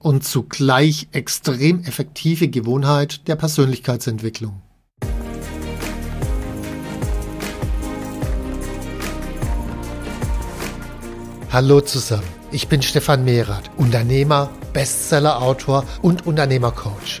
und zugleich extrem effektive Gewohnheit der Persönlichkeitsentwicklung. Hallo zusammen, ich bin Stefan Mehrath, Unternehmer, Bestsellerautor und Unternehmercoach.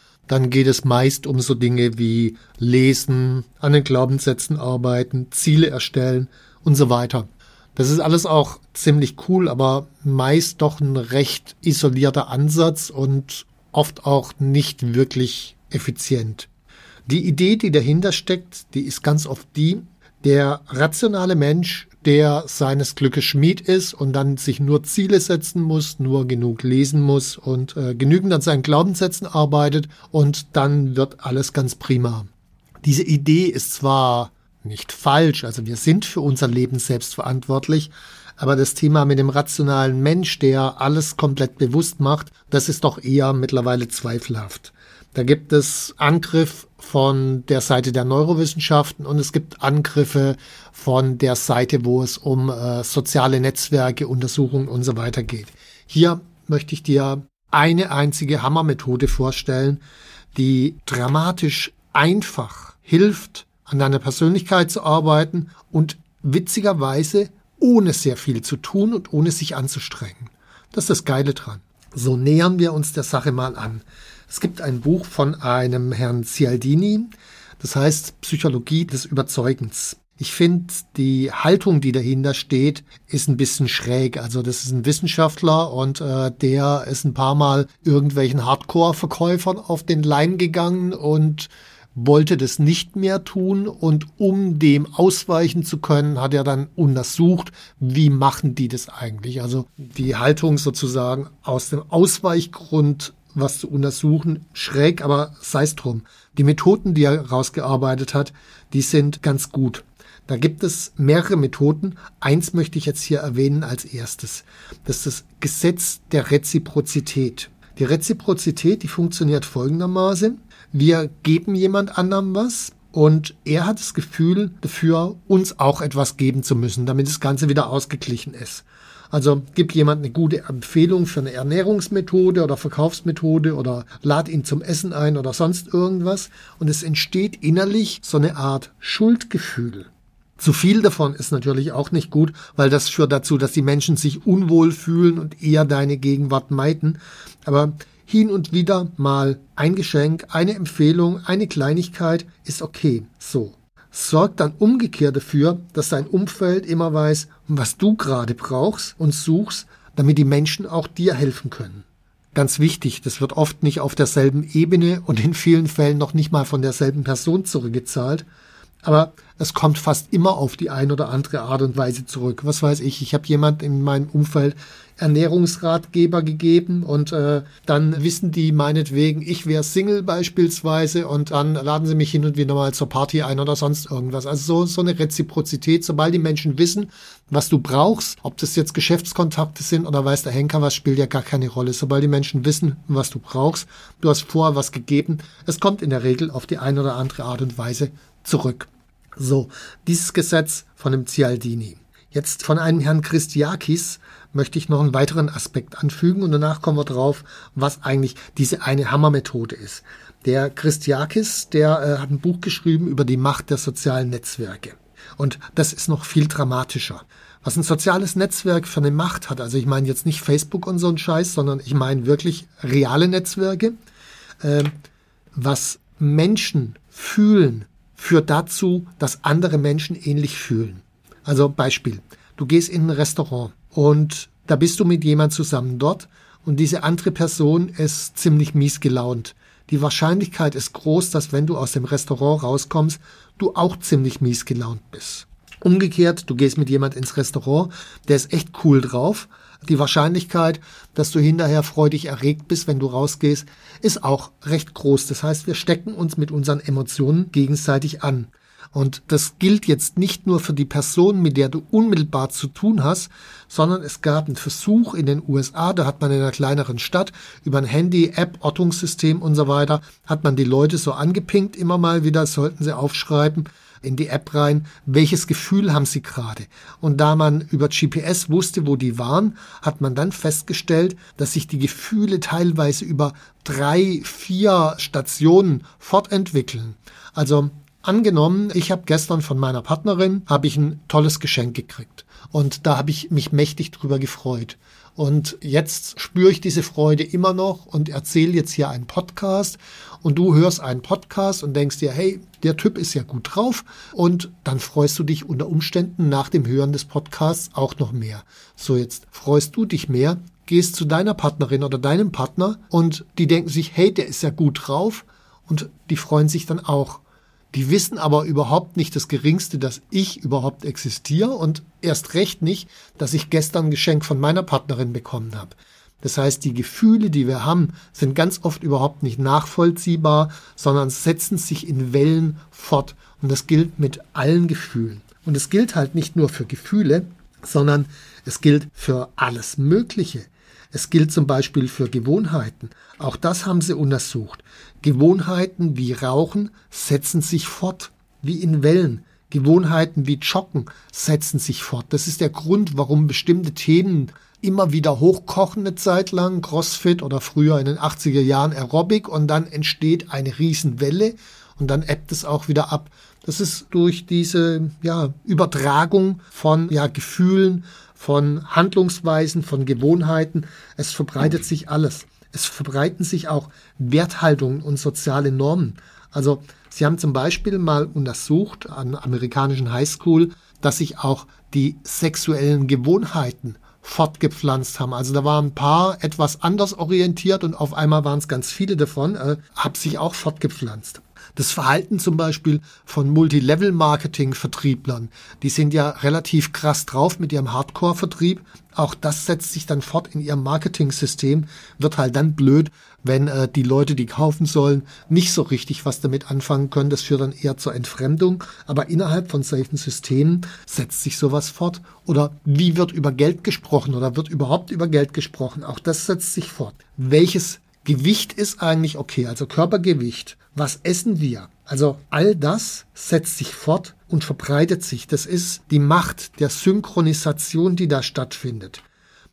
dann geht es meist um so Dinge wie Lesen, an den Glaubenssätzen arbeiten, Ziele erstellen und so weiter. Das ist alles auch ziemlich cool, aber meist doch ein recht isolierter Ansatz und oft auch nicht wirklich effizient. Die Idee, die dahinter steckt, die ist ganz oft die, der rationale Mensch der seines Glückes Schmied ist und dann sich nur Ziele setzen muss, nur genug lesen muss und äh, genügend an seinen Glaubenssätzen arbeitet und dann wird alles ganz prima. Diese Idee ist zwar nicht falsch, also wir sind für unser Leben selbst verantwortlich, aber das Thema mit dem rationalen Mensch, der alles komplett bewusst macht, das ist doch eher mittlerweile zweifelhaft. Da gibt es Angriff von der Seite der Neurowissenschaften und es gibt Angriffe von der Seite, wo es um äh, soziale Netzwerke, Untersuchungen und so weiter geht. Hier möchte ich dir eine einzige Hammermethode vorstellen, die dramatisch einfach hilft, an deiner Persönlichkeit zu arbeiten und witzigerweise ohne sehr viel zu tun und ohne sich anzustrengen. Das ist das Geile dran. So nähern wir uns der Sache mal an. Es gibt ein Buch von einem Herrn Cialdini, das heißt Psychologie des Überzeugens. Ich finde, die Haltung, die dahinter steht, ist ein bisschen schräg. Also das ist ein Wissenschaftler und äh, der ist ein paar Mal irgendwelchen Hardcore-Verkäufern auf den Leim gegangen und wollte das nicht mehr tun und um dem ausweichen zu können, hat er dann untersucht, wie machen die das eigentlich. Also die Haltung sozusagen aus dem Ausweichgrund was zu untersuchen, schräg, aber sei es drum. Die Methoden, die er rausgearbeitet hat, die sind ganz gut. Da gibt es mehrere Methoden. Eins möchte ich jetzt hier erwähnen als erstes. Das ist das Gesetz der Reziprozität. Die Reziprozität, die funktioniert folgendermaßen. Wir geben jemand anderem was und er hat das Gefühl dafür, uns auch etwas geben zu müssen, damit das Ganze wieder ausgeglichen ist. Also gib jemand eine gute Empfehlung für eine Ernährungsmethode oder Verkaufsmethode oder lad ihn zum Essen ein oder sonst irgendwas und es entsteht innerlich so eine Art Schuldgefühl. Zu viel davon ist natürlich auch nicht gut, weil das führt dazu, dass die Menschen sich unwohl fühlen und eher deine Gegenwart meiden. Aber hin und wieder mal ein Geschenk, eine Empfehlung, eine Kleinigkeit ist okay. So sorgt dann umgekehrt dafür, dass dein Umfeld immer weiß, was du gerade brauchst und suchst, damit die Menschen auch dir helfen können. Ganz wichtig, das wird oft nicht auf derselben Ebene und in vielen Fällen noch nicht mal von derselben Person zurückgezahlt, aber es kommt fast immer auf die ein oder andere Art und Weise zurück. Was weiß ich, ich habe jemand in meinem Umfeld Ernährungsratgeber gegeben und äh, dann wissen die meinetwegen, ich wäre Single beispielsweise und dann laden sie mich hin und wieder mal zur Party ein oder sonst irgendwas. Also so, so eine Reziprozität, sobald die Menschen wissen, was du brauchst, ob das jetzt Geschäftskontakte sind oder weiß der Henker was, spielt ja gar keine Rolle. Sobald die Menschen wissen, was du brauchst, du hast vorher was gegeben, es kommt in der Regel auf die eine oder andere Art und Weise zurück. So, dieses Gesetz von dem Cialdini. Jetzt von einem Herrn Christiakis möchte ich noch einen weiteren Aspekt anfügen und danach kommen wir drauf, was eigentlich diese eine Hammermethode ist. Der Christiakis, der äh, hat ein Buch geschrieben über die Macht der sozialen Netzwerke. Und das ist noch viel dramatischer. Was ein soziales Netzwerk für eine Macht hat, also ich meine jetzt nicht Facebook und so ein Scheiß, sondern ich meine wirklich reale Netzwerke, äh, was Menschen fühlen, führt dazu, dass andere Menschen ähnlich fühlen. Also Beispiel, du gehst in ein Restaurant und da bist du mit jemand zusammen dort und diese andere Person ist ziemlich mies gelaunt. Die Wahrscheinlichkeit ist groß, dass wenn du aus dem Restaurant rauskommst, du auch ziemlich mies gelaunt bist. Umgekehrt, du gehst mit jemand ins Restaurant, der ist echt cool drauf. Die Wahrscheinlichkeit, dass du hinterher freudig erregt bist, wenn du rausgehst, ist auch recht groß. Das heißt, wir stecken uns mit unseren Emotionen gegenseitig an. Und das gilt jetzt nicht nur für die Person, mit der du unmittelbar zu tun hast, sondern es gab einen Versuch in den USA, da hat man in einer kleineren Stadt über ein Handy, App, Ortungssystem und so weiter, hat man die Leute so angepinkt immer mal wieder, sollten sie aufschreiben, in die App rein, welches Gefühl haben sie gerade. Und da man über GPS wusste, wo die waren, hat man dann festgestellt, dass sich die Gefühle teilweise über drei, vier Stationen fortentwickeln. Also Angenommen, ich habe gestern von meiner Partnerin habe ich ein tolles Geschenk gekriegt und da habe ich mich mächtig drüber gefreut. Und jetzt spüre ich diese Freude immer noch und erzähle jetzt hier einen Podcast und du hörst einen Podcast und denkst dir, hey, der Typ ist ja gut drauf und dann freust du dich unter Umständen nach dem Hören des Podcasts auch noch mehr. So jetzt freust du dich mehr, gehst zu deiner Partnerin oder deinem Partner und die denken sich, hey, der ist ja gut drauf und die freuen sich dann auch. Die wissen aber überhaupt nicht das Geringste, dass ich überhaupt existiere und erst recht nicht, dass ich gestern ein Geschenk von meiner Partnerin bekommen habe. Das heißt, die Gefühle, die wir haben, sind ganz oft überhaupt nicht nachvollziehbar, sondern setzen sich in Wellen fort. Und das gilt mit allen Gefühlen. Und es gilt halt nicht nur für Gefühle, sondern es gilt für alles Mögliche. Es gilt zum Beispiel für Gewohnheiten. Auch das haben sie untersucht. Gewohnheiten wie Rauchen setzen sich fort, wie in Wellen. Gewohnheiten wie Joggen setzen sich fort. Das ist der Grund, warum bestimmte Themen immer wieder hochkochen eine Zeit lang, Crossfit oder früher in den 80er Jahren Aerobic und dann entsteht eine Riesenwelle und dann ebbt es auch wieder ab. Das ist durch diese ja, Übertragung von ja, Gefühlen, von Handlungsweisen, von Gewohnheiten. Es verbreitet sich alles. Es verbreiten sich auch Werthaltungen und soziale Normen. Also sie haben zum Beispiel mal untersucht an amerikanischen Highschool, dass sich auch die sexuellen Gewohnheiten fortgepflanzt haben. Also da waren ein paar etwas anders orientiert und auf einmal waren es ganz viele davon, äh, haben sich auch fortgepflanzt. Das Verhalten zum Beispiel von Multilevel-Marketing-Vertrieblern, die sind ja relativ krass drauf mit ihrem Hardcore-Vertrieb. Auch das setzt sich dann fort in ihrem Marketing-System, wird halt dann blöd, wenn äh, die Leute, die kaufen sollen, nicht so richtig was damit anfangen können. Das führt dann eher zur Entfremdung. Aber innerhalb von solchen Systemen setzt sich sowas fort. Oder wie wird über Geld gesprochen oder wird überhaupt über Geld gesprochen? Auch das setzt sich fort. Welches Gewicht ist eigentlich okay, also Körpergewicht. Was essen wir? Also all das setzt sich fort und verbreitet sich. Das ist die Macht der Synchronisation, die da stattfindet.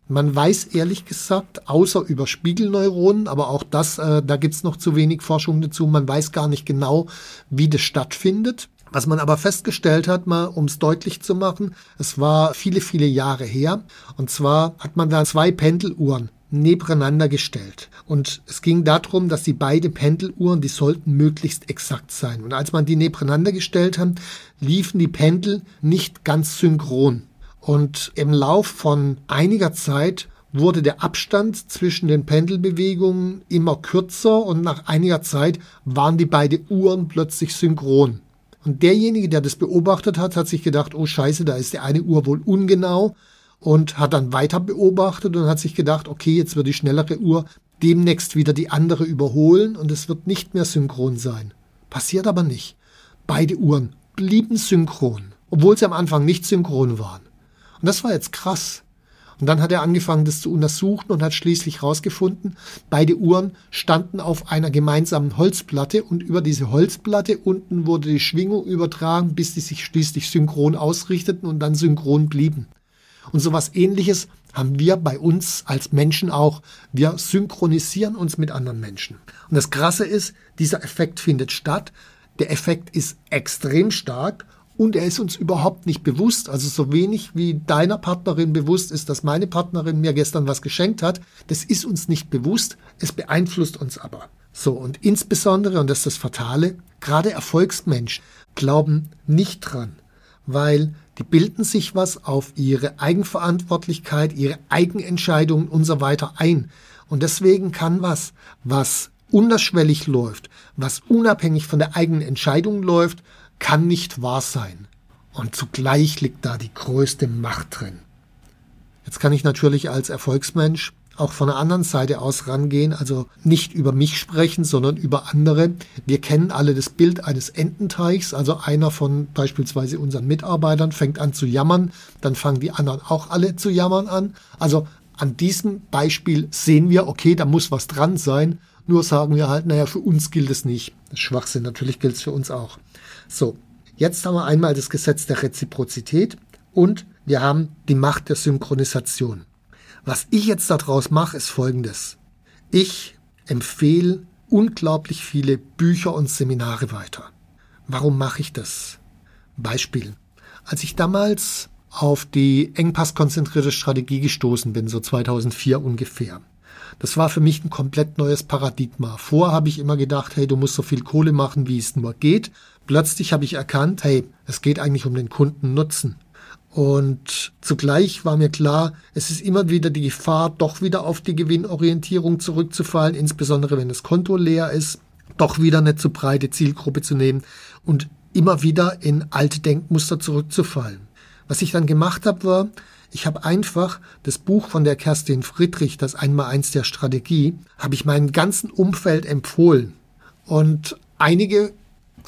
Man weiß ehrlich gesagt, außer über Spiegelneuronen, aber auch das, äh, da gibt's noch zu wenig Forschung dazu, man weiß gar nicht genau, wie das stattfindet. Was man aber festgestellt hat, mal um es deutlich zu machen, es war viele, viele Jahre her. Und zwar hat man da zwei Pendeluhren nebeneinander gestellt. Und es ging darum, dass die beide Pendeluhren, die sollten möglichst exakt sein. Und als man die nebeneinander gestellt hat, liefen die Pendel nicht ganz synchron. Und im Lauf von einiger Zeit wurde der Abstand zwischen den Pendelbewegungen immer kürzer und nach einiger Zeit waren die beiden Uhren plötzlich synchron. Und derjenige, der das beobachtet hat, hat sich gedacht, oh scheiße, da ist die eine Uhr wohl ungenau und hat dann weiter beobachtet und hat sich gedacht, okay, jetzt wird die schnellere Uhr demnächst wieder die andere überholen und es wird nicht mehr synchron sein. Passiert aber nicht. Beide Uhren blieben synchron, obwohl sie am Anfang nicht synchron waren. Und das war jetzt krass. Und dann hat er angefangen, das zu untersuchen und hat schließlich herausgefunden, beide Uhren standen auf einer gemeinsamen Holzplatte und über diese Holzplatte unten wurde die Schwingung übertragen, bis die sich schließlich synchron ausrichteten und dann synchron blieben. Und sowas ähnliches haben wir bei uns als Menschen auch. Wir synchronisieren uns mit anderen Menschen. Und das Krasse ist, dieser Effekt findet statt. Der Effekt ist extrem stark und er ist uns überhaupt nicht bewusst. Also so wenig wie deiner Partnerin bewusst ist, dass meine Partnerin mir gestern was geschenkt hat, das ist uns nicht bewusst. Es beeinflusst uns aber. So, und insbesondere, und das ist das Fatale, gerade Erfolgsmenschen glauben nicht dran, weil die bilden sich was auf ihre Eigenverantwortlichkeit, ihre Eigenentscheidungen und so weiter ein. Und deswegen kann was, was unterschwellig läuft, was unabhängig von der eigenen Entscheidung läuft, kann nicht wahr sein. Und zugleich liegt da die größte Macht drin. Jetzt kann ich natürlich als Erfolgsmensch auch von der anderen Seite aus rangehen, also nicht über mich sprechen, sondern über andere. Wir kennen alle das Bild eines Ententeichs, also einer von beispielsweise unseren Mitarbeitern fängt an zu jammern, dann fangen die anderen auch alle zu jammern an. Also an diesem Beispiel sehen wir, okay, da muss was dran sein, nur sagen wir halt, naja, für uns gilt es nicht. Schwachsinn, natürlich gilt es für uns auch. So, jetzt haben wir einmal das Gesetz der Reziprozität und wir haben die Macht der Synchronisation. Was ich jetzt daraus mache, ist folgendes. Ich empfehle unglaublich viele Bücher und Seminare weiter. Warum mache ich das? Beispiel. Als ich damals auf die engpasskonzentrierte Strategie gestoßen bin, so 2004 ungefähr. Das war für mich ein komplett neues Paradigma. Vorher habe ich immer gedacht, hey, du musst so viel Kohle machen, wie es nur geht. Plötzlich habe ich erkannt, hey, es geht eigentlich um den Kundennutzen. Und zugleich war mir klar, es ist immer wieder die Gefahr, doch wieder auf die Gewinnorientierung zurückzufallen, insbesondere wenn das Konto leer ist, doch wieder eine zu breite Zielgruppe zu nehmen und immer wieder in alte Denkmuster zurückzufallen. Was ich dann gemacht habe, war, ich habe einfach das Buch von der Kerstin Friedrich, das Einmaleins der Strategie, habe ich meinem ganzen Umfeld empfohlen. Und einige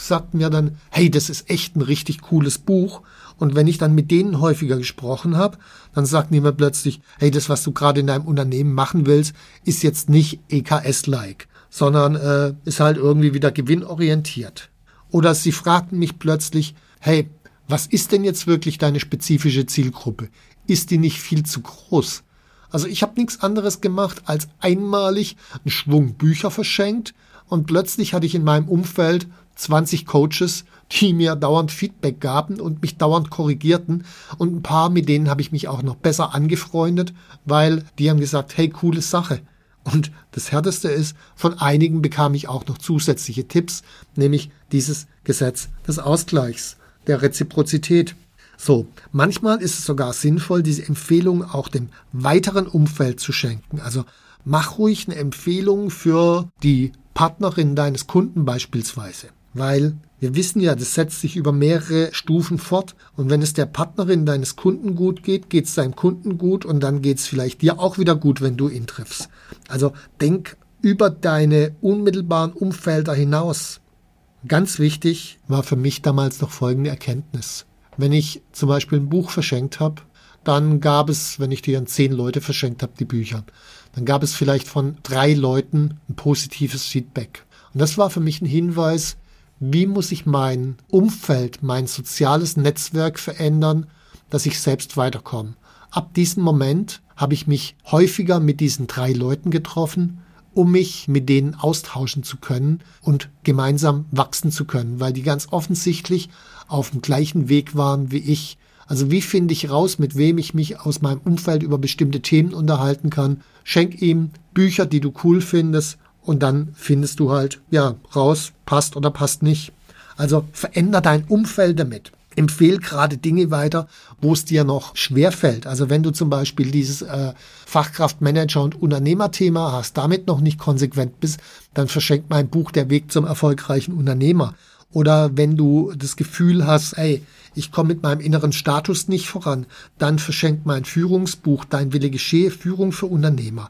sagten mir dann, hey, das ist echt ein richtig cooles Buch. Und wenn ich dann mit denen häufiger gesprochen habe, dann sagten die mir plötzlich, hey, das, was du gerade in deinem Unternehmen machen willst, ist jetzt nicht EKS-like, sondern äh, ist halt irgendwie wieder gewinnorientiert. Oder sie fragten mich plötzlich, hey, was ist denn jetzt wirklich deine spezifische Zielgruppe? Ist die nicht viel zu groß? Also ich habe nichts anderes gemacht, als einmalig einen Schwung Bücher verschenkt und plötzlich hatte ich in meinem Umfeld 20 Coaches, die mir dauernd Feedback gaben und mich dauernd korrigierten. Und ein paar, mit denen habe ich mich auch noch besser angefreundet, weil die haben gesagt, hey, coole Sache. Und das Härteste ist, von einigen bekam ich auch noch zusätzliche Tipps, nämlich dieses Gesetz des Ausgleichs, der Reziprozität. So, manchmal ist es sogar sinnvoll, diese Empfehlung auch dem weiteren Umfeld zu schenken. Also mach ruhig eine Empfehlung für die Partnerin deines Kunden beispielsweise. Weil wir wissen ja, das setzt sich über mehrere Stufen fort. Und wenn es der Partnerin deines Kunden gut geht, geht es deinem Kunden gut und dann geht es vielleicht dir auch wieder gut, wenn du ihn triffst. Also denk über deine unmittelbaren Umfelder hinaus. Ganz wichtig war für mich damals noch folgende Erkenntnis. Wenn ich zum Beispiel ein Buch verschenkt habe, dann gab es, wenn ich die an zehn Leute verschenkt habe, die Bücher, dann gab es vielleicht von drei Leuten ein positives Feedback. Und das war für mich ein Hinweis, wie muss ich mein Umfeld, mein soziales Netzwerk verändern, dass ich selbst weiterkomme. Ab diesem Moment habe ich mich häufiger mit diesen drei Leuten getroffen, um mich mit denen austauschen zu können und gemeinsam wachsen zu können, weil die ganz offensichtlich auf dem gleichen Weg waren wie ich. Also wie finde ich raus, mit wem ich mich aus meinem Umfeld über bestimmte Themen unterhalten kann? Schenk ihm Bücher, die du cool findest und dann findest du halt, ja, raus, passt oder passt nicht. Also veränder dein Umfeld damit. Empfehl gerade Dinge weiter, wo es dir noch schwer fällt. Also wenn du zum Beispiel dieses äh, Fachkraftmanager und Unternehmerthema hast, damit noch nicht konsequent bist, dann verschenk mein Buch Der Weg zum erfolgreichen Unternehmer. Oder wenn du das Gefühl hast, ey, ich komme mit meinem inneren Status nicht voran, dann verschenk mein Führungsbuch Dein Wille geschehe, Führung für Unternehmer.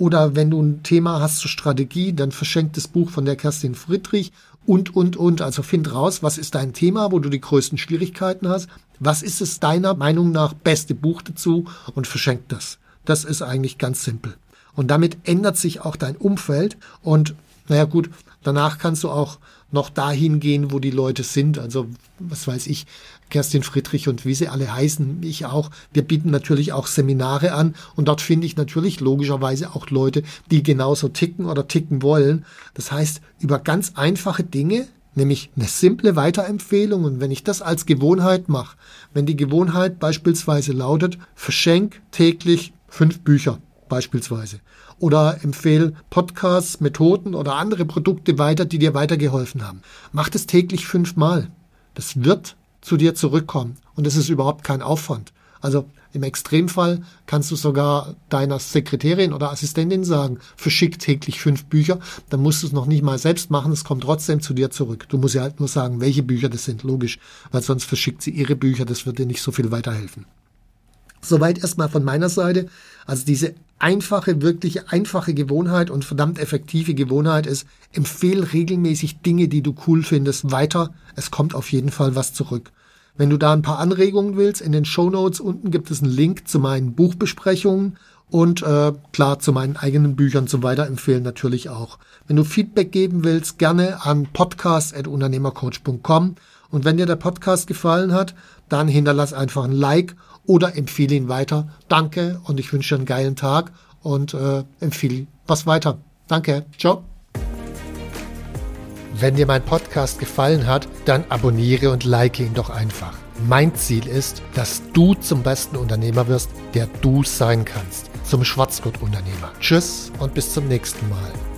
Oder wenn du ein Thema hast zur Strategie, dann verschenkt das Buch von der Kerstin Friedrich und, und, und. Also find raus, was ist dein Thema, wo du die größten Schwierigkeiten hast. Was ist es deiner Meinung nach beste Buch dazu und verschenk das. Das ist eigentlich ganz simpel. Und damit ändert sich auch dein Umfeld und naja gut, danach kannst du auch noch dahin gehen, wo die Leute sind. Also was weiß ich, Kerstin Friedrich und wie sie alle heißen, ich auch. Wir bieten natürlich auch Seminare an und dort finde ich natürlich logischerweise auch Leute, die genauso ticken oder ticken wollen. Das heißt, über ganz einfache Dinge, nämlich eine simple Weiterempfehlung und wenn ich das als Gewohnheit mache, wenn die Gewohnheit beispielsweise lautet, verschenk täglich fünf Bücher beispielsweise oder empfehle Podcasts, Methoden oder andere Produkte weiter, die dir weitergeholfen haben. Mach das täglich fünfmal. Das wird zu dir zurückkommen und es ist überhaupt kein Aufwand. Also im Extremfall kannst du sogar deiner Sekretärin oder Assistentin sagen, verschick täglich fünf Bücher, dann musst du es noch nicht mal selbst machen, es kommt trotzdem zu dir zurück. Du musst ja halt nur sagen, welche Bücher das sind, logisch, weil sonst verschickt sie ihre Bücher, das wird dir nicht so viel weiterhelfen. Soweit erstmal von meiner Seite. Also diese einfache, wirklich einfache Gewohnheit und verdammt effektive Gewohnheit ist, empfehle regelmäßig Dinge, die du cool findest, weiter. Es kommt auf jeden Fall was zurück. Wenn du da ein paar Anregungen willst, in den Show Notes unten gibt es einen Link zu meinen Buchbesprechungen und äh, klar zu meinen eigenen Büchern zum Weiterempfehlen natürlich auch. Wenn du Feedback geben willst, gerne an podcast.unternehmercoach.com und wenn dir der Podcast gefallen hat, dann hinterlass einfach ein Like oder empfehle ihn weiter. Danke und ich wünsche dir einen geilen Tag und äh, empfehle was weiter. Danke. Ciao. Wenn dir mein Podcast gefallen hat, dann abonniere und like ihn doch einfach. Mein Ziel ist, dass du zum besten Unternehmer wirst, der du sein kannst. Zum Schwarzgurt-Unternehmer. Tschüss und bis zum nächsten Mal.